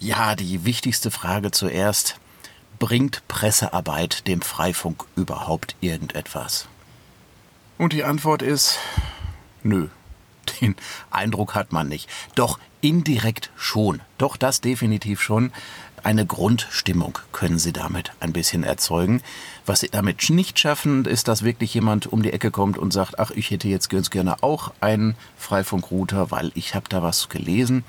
Ja, die wichtigste Frage zuerst. Bringt Pressearbeit dem Freifunk überhaupt irgendetwas? Und die Antwort ist, nö. Den Eindruck hat man nicht. Doch indirekt schon. Doch das definitiv schon. Eine Grundstimmung können Sie damit ein bisschen erzeugen. Was Sie damit nicht schaffen, ist, dass wirklich jemand um die Ecke kommt und sagt, ach, ich hätte jetzt ganz gerne auch einen Freifunkrouter, weil ich habe da was gelesen.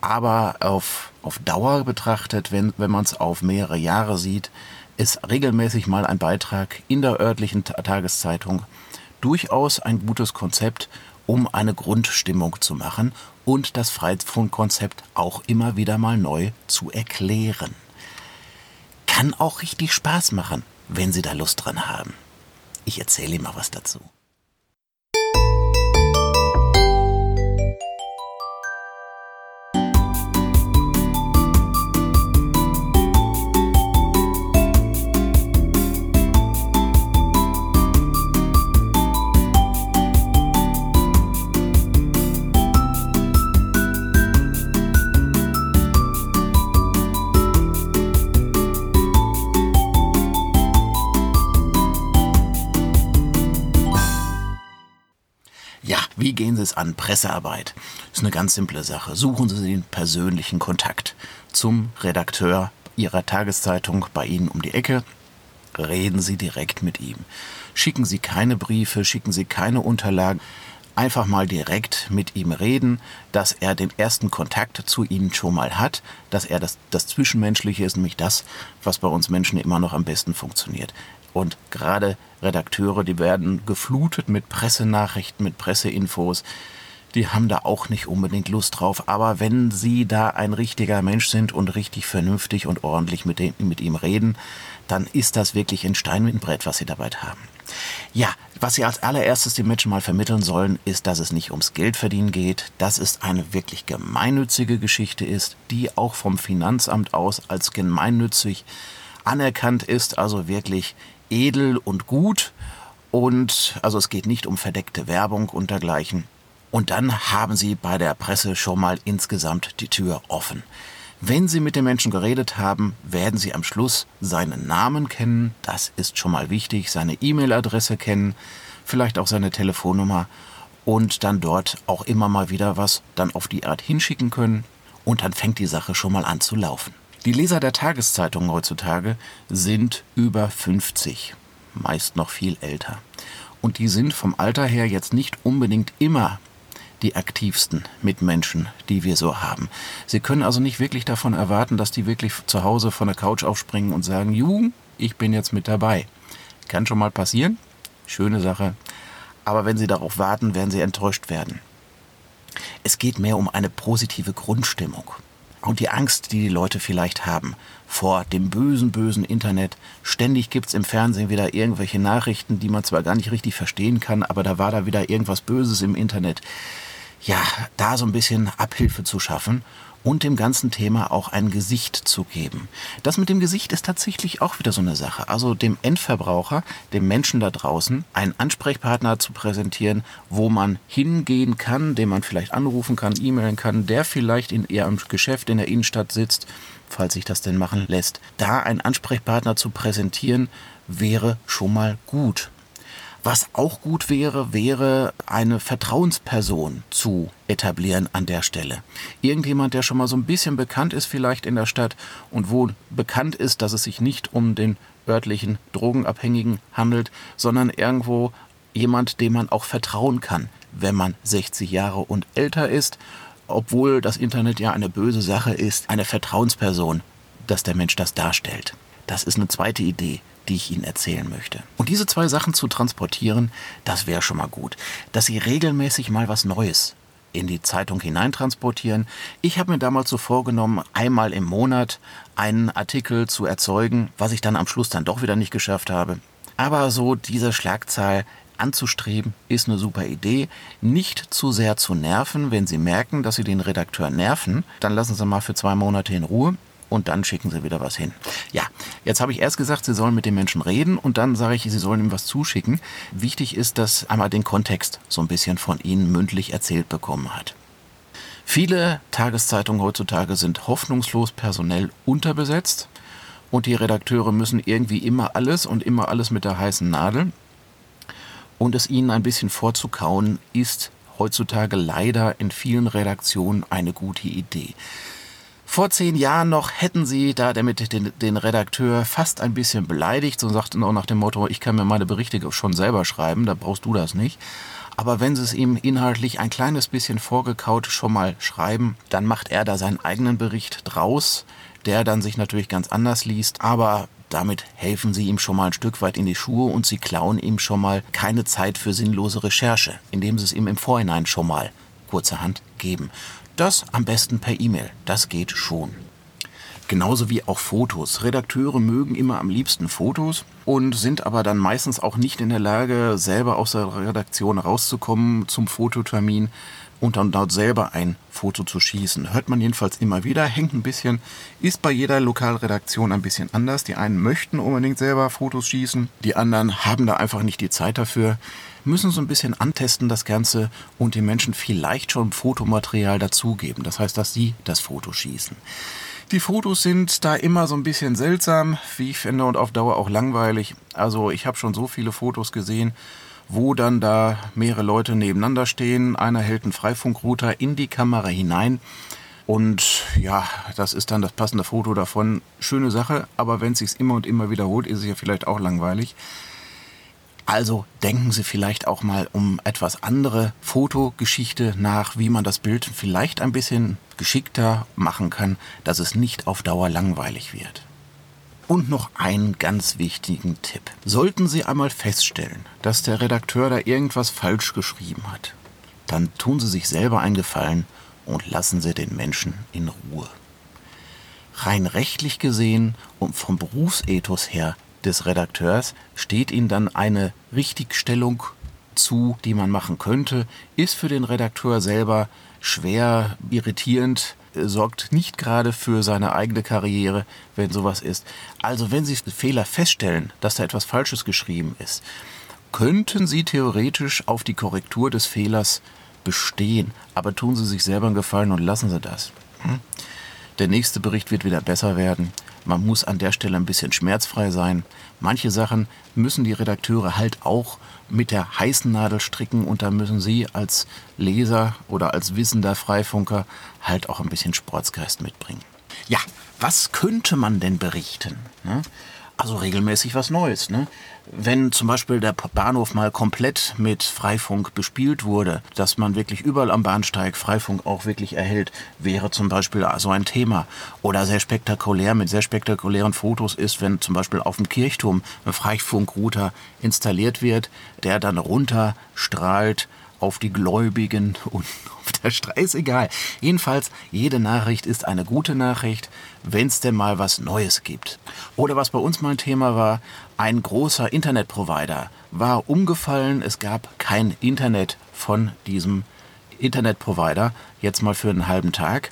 Aber auf, auf Dauer betrachtet, wenn, wenn man es auf mehrere Jahre sieht, ist regelmäßig mal ein Beitrag in der örtlichen Tageszeitung durchaus ein gutes Konzept, um eine Grundstimmung zu machen und das Freifunkkonzept auch immer wieder mal neu zu erklären. Kann auch richtig Spaß machen, wenn Sie da Lust dran haben. Ich erzähle Ihnen mal was dazu. Wie gehen Sie es an? Pressearbeit. Ist eine ganz simple Sache. Suchen Sie den persönlichen Kontakt zum Redakteur Ihrer Tageszeitung bei Ihnen um die Ecke. Reden Sie direkt mit ihm. Schicken Sie keine Briefe, schicken Sie keine Unterlagen. Einfach mal direkt mit ihm reden, dass er den ersten Kontakt zu Ihnen schon mal hat, dass er das, das Zwischenmenschliche ist, nämlich das, was bei uns Menschen immer noch am besten funktioniert. Und gerade Redakteure, die werden geflutet mit Pressenachrichten, mit Presseinfos. Die haben da auch nicht unbedingt Lust drauf. Aber wenn sie da ein richtiger Mensch sind und richtig vernünftig und ordentlich mit, dem, mit ihm reden, dann ist das wirklich ein Stein mit einem Brett, was sie dabei haben. Ja, was sie als allererstes den Menschen mal vermitteln sollen, ist, dass es nicht ums Geldverdienen geht, dass es eine wirklich gemeinnützige Geschichte ist, die auch vom Finanzamt aus als gemeinnützig anerkannt ist, also wirklich edel und gut. Und also es geht nicht um verdeckte Werbung und dergleichen. Und dann haben Sie bei der Presse schon mal insgesamt die Tür offen. Wenn Sie mit den Menschen geredet haben, werden Sie am Schluss seinen Namen kennen, das ist schon mal wichtig, seine E-Mail-Adresse kennen, vielleicht auch seine Telefonnummer und dann dort auch immer mal wieder was dann auf die Art hinschicken können und dann fängt die Sache schon mal an zu laufen. Die Leser der Tageszeitungen heutzutage sind über 50, meist noch viel älter. Und die sind vom Alter her jetzt nicht unbedingt immer die aktivsten Mitmenschen, die wir so haben. Sie können also nicht wirklich davon erwarten, dass die wirklich zu Hause von der Couch aufspringen und sagen, Ju, ich bin jetzt mit dabei. Kann schon mal passieren, schöne Sache. Aber wenn Sie darauf warten, werden Sie enttäuscht werden. Es geht mehr um eine positive Grundstimmung und die Angst, die die Leute vielleicht haben vor dem bösen, bösen Internet. Ständig gibt's im Fernsehen wieder irgendwelche Nachrichten, die man zwar gar nicht richtig verstehen kann, aber da war da wieder irgendwas Böses im Internet. Ja, da so ein bisschen Abhilfe zu schaffen und dem ganzen Thema auch ein Gesicht zu geben. Das mit dem Gesicht ist tatsächlich auch wieder so eine Sache. Also dem Endverbraucher, dem Menschen da draußen, einen Ansprechpartner zu präsentieren, wo man hingehen kann, den man vielleicht anrufen kann, e-mailen kann, der vielleicht in ihrem Geschäft in der Innenstadt sitzt, falls sich das denn machen lässt. Da einen Ansprechpartner zu präsentieren, wäre schon mal gut. Was auch gut wäre, wäre eine Vertrauensperson zu etablieren an der Stelle. Irgendjemand, der schon mal so ein bisschen bekannt ist vielleicht in der Stadt und wo bekannt ist, dass es sich nicht um den örtlichen Drogenabhängigen handelt, sondern irgendwo jemand, dem man auch vertrauen kann, wenn man 60 Jahre und älter ist, obwohl das Internet ja eine böse Sache ist, eine Vertrauensperson, dass der Mensch das darstellt. Das ist eine zweite Idee, die ich Ihnen erzählen möchte. Und diese zwei Sachen zu transportieren, das wäre schon mal gut. Dass Sie regelmäßig mal was Neues in die Zeitung hineintransportieren. Ich habe mir damals so vorgenommen, einmal im Monat einen Artikel zu erzeugen, was ich dann am Schluss dann doch wieder nicht geschafft habe. Aber so diese Schlagzahl anzustreben, ist eine super Idee. Nicht zu sehr zu nerven. Wenn Sie merken, dass Sie den Redakteur nerven, dann lassen Sie mal für zwei Monate in Ruhe und dann schicken sie wieder was hin. Ja, jetzt habe ich erst gesagt, sie sollen mit den Menschen reden und dann sage ich, sie sollen ihm was zuschicken. Wichtig ist, dass einmal den Kontext so ein bisschen von ihnen mündlich erzählt bekommen hat. Viele Tageszeitungen heutzutage sind hoffnungslos personell unterbesetzt und die Redakteure müssen irgendwie immer alles und immer alles mit der heißen Nadel. Und es ihnen ein bisschen vorzukauen, ist heutzutage leider in vielen Redaktionen eine gute Idee. Vor zehn Jahren noch hätten sie da damit den, den Redakteur fast ein bisschen beleidigt und sagten auch nach dem Motto, ich kann mir meine Berichte schon selber schreiben, da brauchst du das nicht. Aber wenn sie es ihm inhaltlich ein kleines bisschen vorgekaut schon mal schreiben, dann macht er da seinen eigenen Bericht draus, der dann sich natürlich ganz anders liest, aber damit helfen sie ihm schon mal ein Stück weit in die Schuhe und sie klauen ihm schon mal keine Zeit für sinnlose Recherche, indem sie es ihm im Vorhinein schon mal kurzerhand geben. Das am besten per E-Mail, das geht schon. Genauso wie auch Fotos. Redakteure mögen immer am liebsten Fotos und sind aber dann meistens auch nicht in der Lage, selber aus der Redaktion rauszukommen zum Fototermin und dann dort selber ein Foto zu schießen. Hört man jedenfalls immer wieder, hängt ein bisschen, ist bei jeder Lokalredaktion ein bisschen anders. Die einen möchten unbedingt selber Fotos schießen, die anderen haben da einfach nicht die Zeit dafür, müssen so ein bisschen antesten das Ganze und den Menschen vielleicht schon Fotomaterial dazugeben. Das heißt, dass sie das Foto schießen. Die Fotos sind da immer so ein bisschen seltsam, wie ich finde, und auf Dauer auch langweilig. Also ich habe schon so viele Fotos gesehen, wo dann da mehrere Leute nebeneinander stehen. Einer hält einen Freifunkrouter in die Kamera hinein. Und ja, das ist dann das passende Foto davon. Schöne Sache, aber wenn es sich immer und immer wiederholt, ist es ja vielleicht auch langweilig. Also denken Sie vielleicht auch mal um etwas andere Fotogeschichte nach, wie man das Bild vielleicht ein bisschen geschickter machen kann, dass es nicht auf Dauer langweilig wird. Und noch einen ganz wichtigen Tipp. Sollten Sie einmal feststellen, dass der Redakteur da irgendwas falsch geschrieben hat, dann tun Sie sich selber einen Gefallen und lassen Sie den Menschen in Ruhe. Rein rechtlich gesehen und vom Berufsethos her des Redakteurs steht ihnen dann eine Richtigstellung zu, die man machen könnte, ist für den Redakteur selber schwer irritierend, sorgt nicht gerade für seine eigene Karriere, wenn sowas ist. Also wenn Sie Fehler feststellen, dass da etwas Falsches geschrieben ist, könnten Sie theoretisch auf die Korrektur des Fehlers bestehen, aber tun Sie sich selber einen Gefallen und lassen Sie das. Hm? Der nächste Bericht wird wieder besser werden. Man muss an der Stelle ein bisschen schmerzfrei sein. Manche Sachen müssen die Redakteure halt auch mit der heißen Nadel stricken und da müssen sie als Leser oder als wissender Freifunker halt auch ein bisschen Sportsgeist mitbringen. Ja, was könnte man denn berichten? Ne? Also regelmäßig was Neues. Ne? Wenn zum Beispiel der Bahnhof mal komplett mit Freifunk bespielt wurde, dass man wirklich überall am Bahnsteig Freifunk auch wirklich erhält, wäre zum Beispiel so ein Thema. Oder sehr spektakulär mit sehr spektakulären Fotos ist, wenn zum Beispiel auf dem Kirchturm ein Freifunkrouter installiert wird, der dann runterstrahlt auf die Gläubigen und auf der Straße. Ist egal. Jedenfalls, jede Nachricht ist eine gute Nachricht, wenn es denn mal was Neues gibt. Oder was bei uns mal ein Thema war, ein großer Internetprovider war umgefallen. Es gab kein Internet von diesem Internetprovider, jetzt mal für einen halben Tag.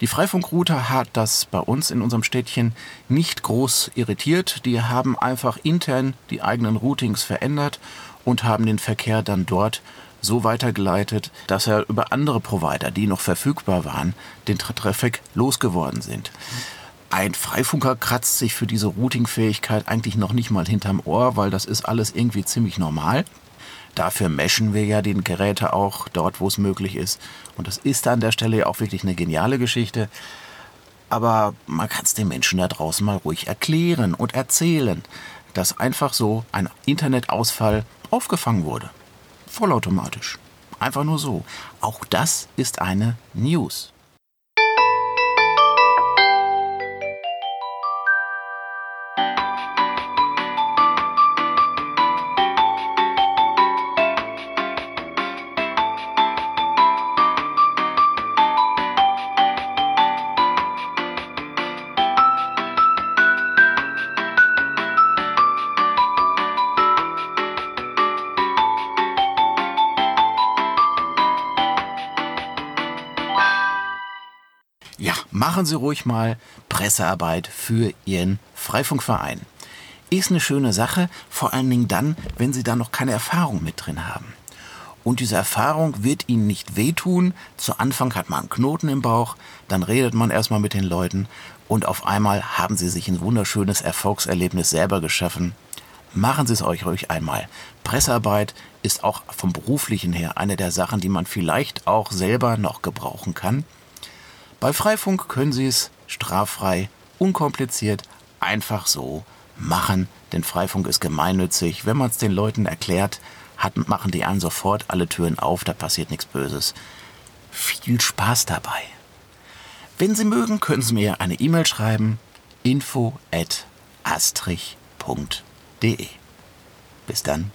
Die Freifunkrouter hat das bei uns in unserem Städtchen nicht groß irritiert. Die haben einfach intern die eigenen Routings verändert und haben den Verkehr dann dort so weitergeleitet, dass er über andere Provider, die noch verfügbar waren, den Traffic losgeworden sind. Ein Freifunker kratzt sich für diese Routing-Fähigkeit eigentlich noch nicht mal hinterm Ohr, weil das ist alles irgendwie ziemlich normal. Dafür meschen wir ja den Geräte auch dort, wo es möglich ist. Und das ist an der Stelle ja auch wirklich eine geniale Geschichte. Aber man kann es den Menschen da draußen mal ruhig erklären und erzählen, dass einfach so ein Internetausfall aufgefangen wurde vollautomatisch. Einfach nur so. Auch das ist eine News. Machen Sie ruhig mal Pressearbeit für Ihren Freifunkverein. Ist eine schöne Sache, vor allen Dingen dann, wenn Sie da noch keine Erfahrung mit drin haben. Und diese Erfahrung wird Ihnen nicht wehtun. Zu Anfang hat man einen Knoten im Bauch, dann redet man erstmal mit den Leuten und auf einmal haben Sie sich ein wunderschönes Erfolgserlebnis selber geschaffen. Machen Sie es euch ruhig einmal. Pressearbeit ist auch vom beruflichen her eine der Sachen, die man vielleicht auch selber noch gebrauchen kann. Bei Freifunk können Sie es straffrei, unkompliziert, einfach so machen, denn Freifunk ist gemeinnützig. Wenn man es den Leuten erklärt, hat, machen die einen sofort alle Türen auf, da passiert nichts Böses. Viel Spaß dabei. Wenn Sie mögen, können Sie mir eine E-Mail schreiben. info at astrich.de Bis dann.